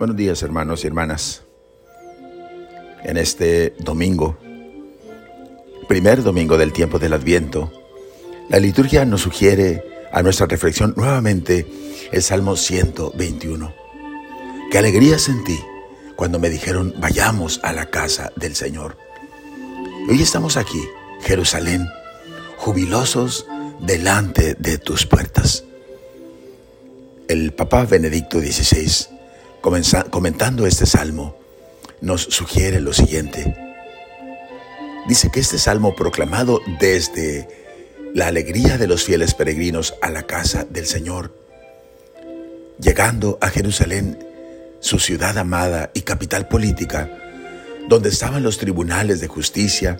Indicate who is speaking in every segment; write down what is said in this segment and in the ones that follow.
Speaker 1: Buenos días hermanos y hermanas. En este domingo, primer domingo del tiempo del Adviento, la liturgia nos sugiere a nuestra reflexión nuevamente el Salmo 121. Qué alegría sentí cuando me dijeron vayamos a la casa del Señor. Hoy estamos aquí, Jerusalén, jubilosos delante de tus puertas. El Papa Benedicto XVI comentando este salmo, nos sugiere lo siguiente. Dice que este salmo proclamado desde la alegría de los fieles peregrinos a la casa del Señor, llegando a Jerusalén, su ciudad amada y capital política, donde estaban los tribunales de justicia,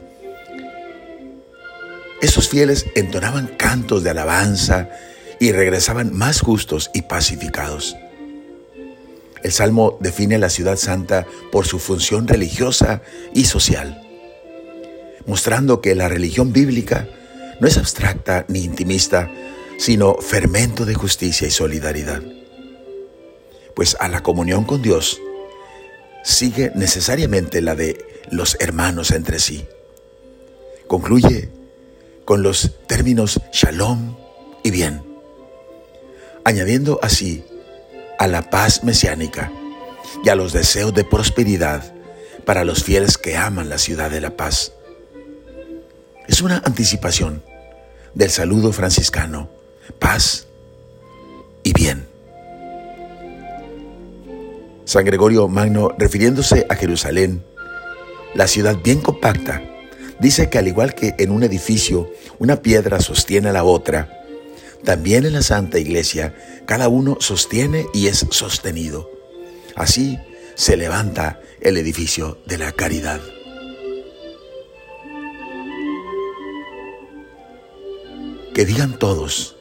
Speaker 1: esos fieles entonaban cantos de alabanza y regresaban más justos y pacificados. El Salmo define la ciudad santa por su función religiosa y social, mostrando que la religión bíblica no es abstracta ni intimista, sino fermento de justicia y solidaridad. Pues a la comunión con Dios sigue necesariamente la de los hermanos entre sí. Concluye con los términos shalom y bien, añadiendo así a la paz mesiánica y a los deseos de prosperidad para los fieles que aman la ciudad de la paz. Es una anticipación del saludo franciscano, paz y bien. San Gregorio Magno, refiriéndose a Jerusalén, la ciudad bien compacta, dice que al igual que en un edificio una piedra sostiene a la otra, también en la Santa Iglesia, cada uno sostiene y es sostenido. Así se levanta el edificio de la caridad. Que digan todos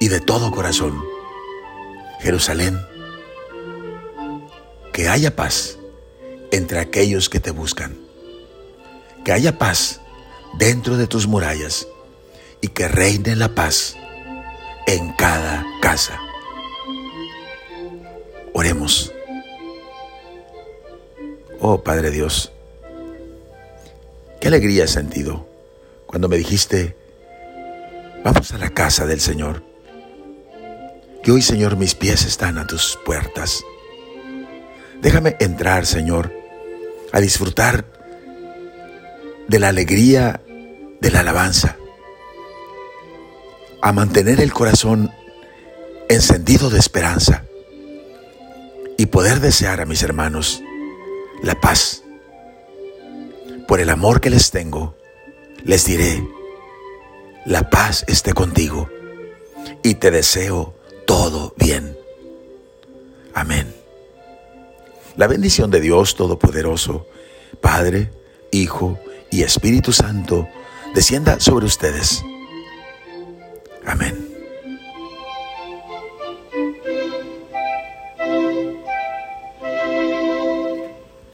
Speaker 1: y de todo corazón, Jerusalén, que haya paz entre aquellos que te buscan, que haya paz dentro de tus murallas y que reine la paz en cada casa. Oremos. Oh Padre Dios, qué alegría he sentido cuando me dijiste, vamos a la casa del Señor. Que hoy, Señor, mis pies están a tus puertas. Déjame entrar, Señor, a disfrutar de la alegría de la alabanza a mantener el corazón encendido de esperanza y poder desear a mis hermanos la paz. Por el amor que les tengo, les diré, la paz esté contigo y te deseo todo bien. Amén. La bendición de Dios Todopoderoso, Padre, Hijo y Espíritu Santo, descienda sobre ustedes Amén.